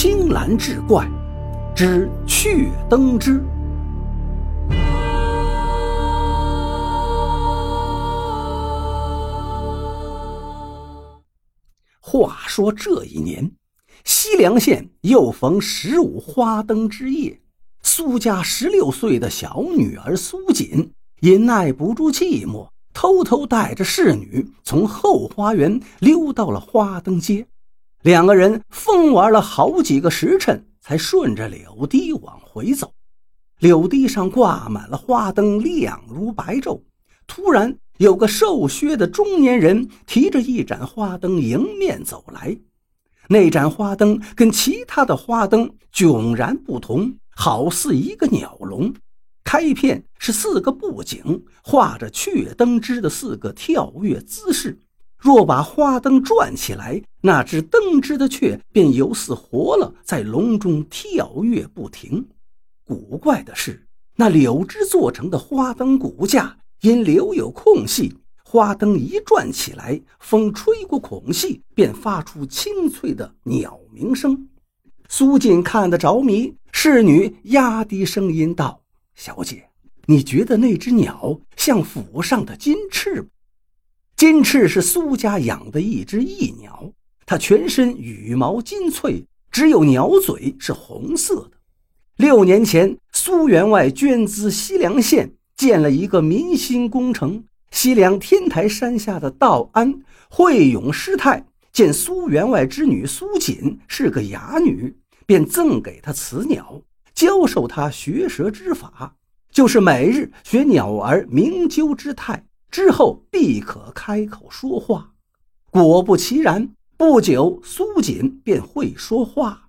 青蓝志怪之雀灯之。话说这一年，西凉县又逢十五花灯之夜，苏家十六岁的小女儿苏锦因耐不住寂寞，偷偷带着侍女从后花园溜到了花灯街。两个人疯玩了好几个时辰，才顺着柳堤往回走。柳堤上挂满了花灯，亮如白昼。突然，有个瘦削的中年人提着一盏花灯迎面走来。那盏花灯跟其他的花灯迥然不同，好似一个鸟笼。开片是四个布景，画着雀灯枝的四个跳跃姿势。若把花灯转起来，那只灯枝的雀便犹似活了，在笼中跳跃不停。古怪的是，那柳枝做成的花灯骨架因留有空隙，花灯一转起来，风吹过孔隙，便发出清脆的鸟鸣声。苏锦看得着迷，侍女压低声音道：“小姐，你觉得那只鸟像府上的金翅？”金翅是苏家养的一只异鸟，它全身羽毛金翠，只有鸟嘴是红色的。六年前，苏员外捐资西凉县建了一个民心工程。西凉天台山下的道安慧勇师太见苏员外之女苏锦是个哑女，便赠给她雌鸟，教授她学舌之法，就是每日学鸟儿鸣啾之态。之后必可开口说话。果不其然，不久苏锦便会说话。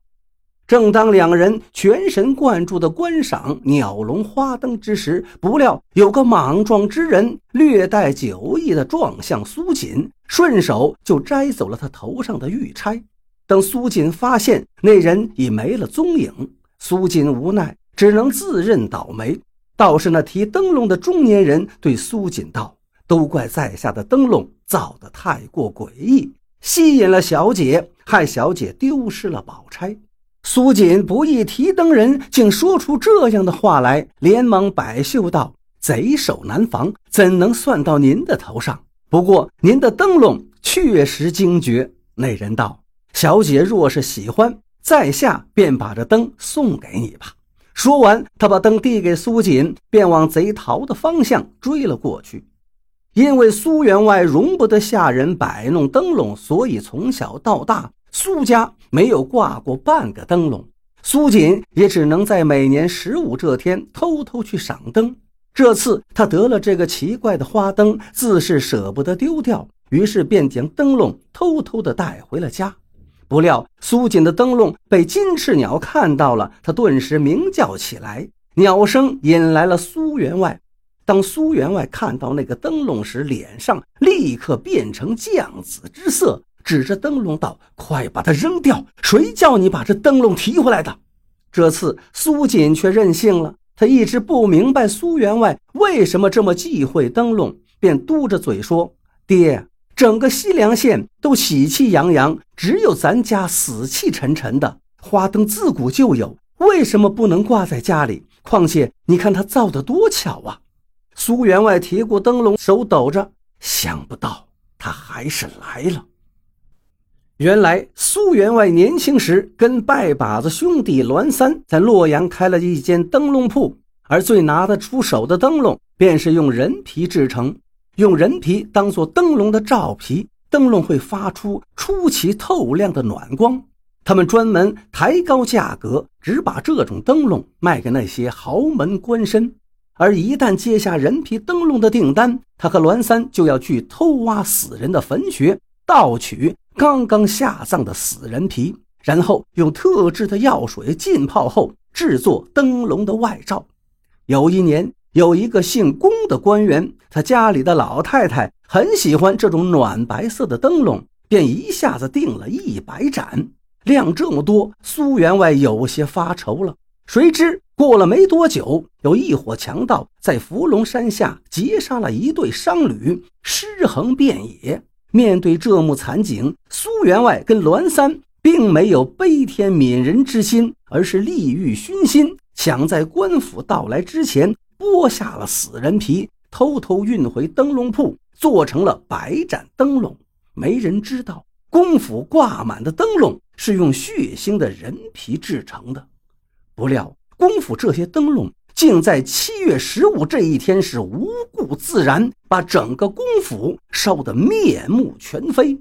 正当两人全神贯注地观赏鸟笼花灯之时，不料有个莽撞之人略带酒意地撞向苏锦，顺手就摘走了他头上的玉钗。等苏锦发现那人已没了踪影，苏锦无奈，只能自认倒霉。倒是那提灯笼的中年人对苏锦道。都怪在下的灯笼造得太过诡异，吸引了小姐，害小姐丢失了宝钗。苏锦不意提灯人竟说出这样的话来，连忙摆袖道：“贼手难防，怎能算到您的头上？不过您的灯笼确实惊绝。”那人道：“小姐若是喜欢，在下便把这灯送给你吧。”说完，他把灯递给苏锦，便往贼逃的方向追了过去。因为苏员外容不得下人摆弄灯笼，所以从小到大，苏家没有挂过半个灯笼。苏锦也只能在每年十五这天偷偷去赏灯。这次他得了这个奇怪的花灯，自是舍不得丢掉，于是便将灯笼偷偷的带回了家。不料苏锦的灯笼被金翅鸟看到了，他顿时鸣叫起来，鸟声引来了苏员外。当苏员外看到那个灯笼时，脸上立刻变成酱紫之色，指着灯笼道：“快把它扔掉！谁叫你把这灯笼提回来的？”这次苏锦却任性了，他一直不明白苏员外为什么这么忌讳灯笼，便嘟着嘴说：“爹，整个西凉县都喜气洋洋，只有咱家死气沉沉的。花灯自古就有，为什么不能挂在家里？况且你看它造的多巧啊！”苏员外提过灯笼，手抖着，想不到他还是来了。原来苏员外年轻时跟拜把子兄弟栾三在洛阳开了一间灯笼铺，而最拿得出手的灯笼便是用人皮制成，用人皮当做灯笼的罩皮，灯笼会发出出奇透亮的暖光。他们专门抬高价格，只把这种灯笼卖给那些豪门官绅。而一旦接下人皮灯笼的订单，他和栾三就要去偷挖死人的坟穴，盗取刚刚下葬的死人皮，然后用特制的药水浸泡后制作灯笼的外罩。有一年，有一个姓龚的官员，他家里的老太太很喜欢这种暖白色的灯笼，便一下子订了一百盏，量这么多，苏员外有些发愁了。谁知过了没多久，有一伙强盗在伏龙山下劫杀了一对商旅，尸横遍野。面对这幕惨景，苏员外跟栾三并没有悲天悯人之心，而是利欲熏心，想在官府到来之前剥下了死人皮，偷偷运回灯笼铺，做成了百盏灯笼。没人知道，公府挂满的灯笼是用血腥的人皮制成的。不料，公府这些灯笼竟在七月十五这一天是无故自燃，把整个公府烧得面目全非。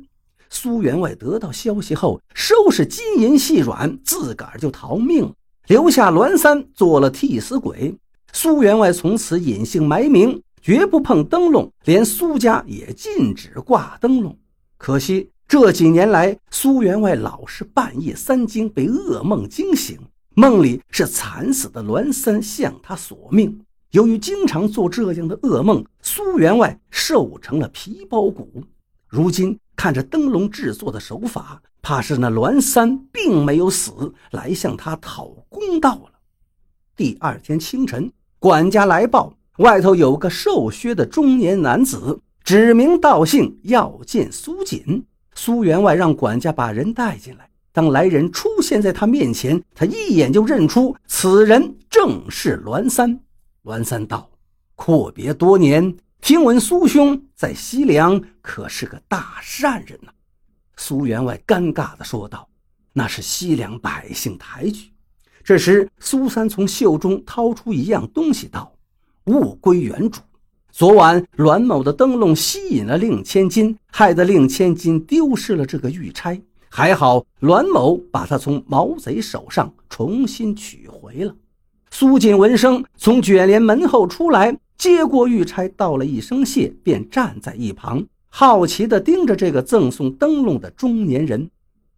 苏员外得到消息后，收拾金银细软，自个儿就逃命，留下栾三做了替死鬼。苏员外从此隐姓埋名，绝不碰灯笼，连苏家也禁止挂灯笼。可惜这几年来，苏员外老是半夜三更被噩梦惊醒。梦里是惨死的栾三向他索命，由于经常做这样的噩梦，苏员外瘦成了皮包骨。如今看着灯笼制作的手法，怕是那栾三并没有死，来向他讨公道了。第二天清晨，管家来报，外头有个瘦削的中年男子，指名道姓要见苏锦。苏员外让管家把人带进来。当来人出现在他面前，他一眼就认出此人正是栾三。栾三道：“阔别多年，听闻苏兄在西凉可是个大善人呐。”苏员外尴尬地说道：“那是西凉百姓抬举。”这时，苏三从袖中掏出一样东西道：“物归原主。昨晚栾某的灯笼吸引了令千金，害得令千金丢失了这个玉钗。”还好，栾某把他从毛贼手上重新取回了。苏锦闻声从卷帘门后出来，接过玉钗，道了一声谢，便站在一旁，好奇地盯着这个赠送灯笼的中年人。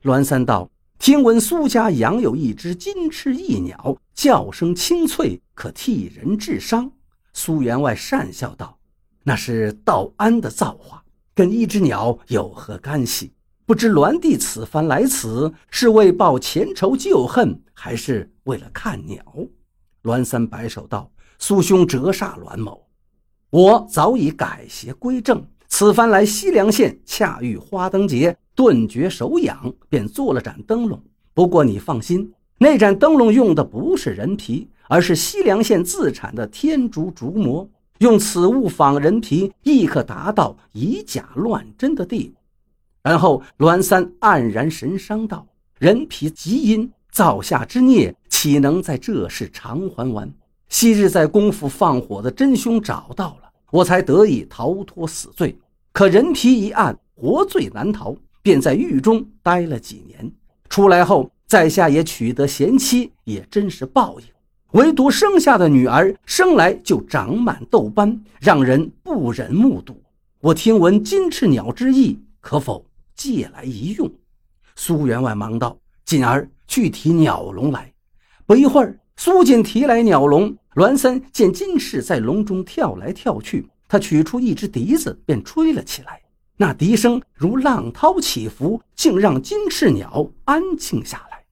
栾三道：“听闻苏家养有一只金翅翼鸟，叫声清脆，可替人治伤。”苏员外讪笑道：“那是道安的造化，跟一只鸟有何干系？”不知栾帝此番来此是为报前仇旧恨，还是为了看鸟？栾三摆手道：“苏兄折煞栾某，我早已改邪归正。此番来西凉县，恰遇花灯节，顿觉手痒，便做了盏灯笼。不过你放心，那盏灯笼用的不是人皮，而是西凉县自产的天竺竹膜。用此物仿人皮，亦可达到以假乱真的地步。”然后，栾三黯然神伤道：“人皮极阴，造下之孽，岂能在这世偿还完？昔日在公府放火的真凶找到了，我才得以逃脱死罪。可人皮一案，活罪难逃，便在狱中待了几年。出来后，在下也取得贤妻，也真是报应。唯独生下的女儿，生来就长满痘斑，让人不忍目睹。我听闻金翅鸟之意，可否？”借来一用，苏员外忙道：“锦儿去提鸟笼来。”不一会儿，苏锦提来鸟笼。栾三见金翅在笼中跳来跳去，他取出一只笛子，便吹了起来。那笛声如浪涛起伏，竟让金翅鸟安静下来。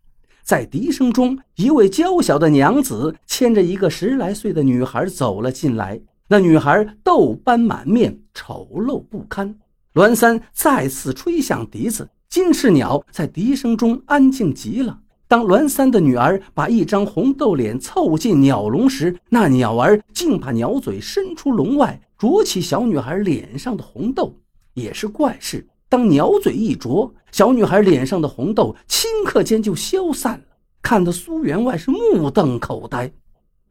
在笛声中，一位娇小的娘子牵着一个十来岁的女孩走了进来。那女孩痘斑满面，丑陋不堪。栾三再次吹响笛子，金翅鸟在笛声中安静极了。当栾三的女儿把一张红豆脸凑近鸟笼时，那鸟儿竟把鸟嘴伸出笼外，啄起小女孩脸上的红豆。也是怪事，当鸟嘴一啄，小女孩脸上的红豆顷刻间就消散了，看得苏员外是目瞪口呆。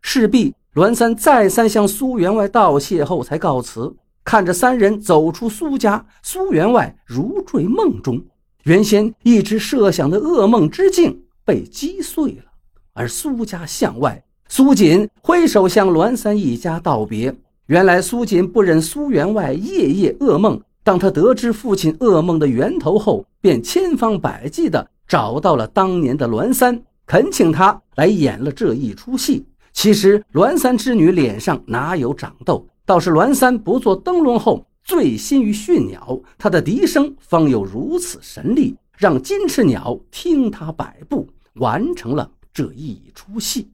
势必栾三再三向苏员外道谢后，才告辞。看着三人走出苏家，苏员外如坠梦中，原先一直设想的噩梦之境被击碎了。而苏家巷外，苏锦挥手向栾三一家道别。原来苏锦不忍苏员外夜夜噩梦，当他得知父亲噩梦的源头后，便千方百计地找到了当年的栾三，恳请他来演了这一出戏。其实栾三之女脸上哪有长痘？倒是栾三不做灯笼后，醉心于驯鸟，他的笛声方有如此神力，让金翅鸟听他摆布，完成了这一出戏。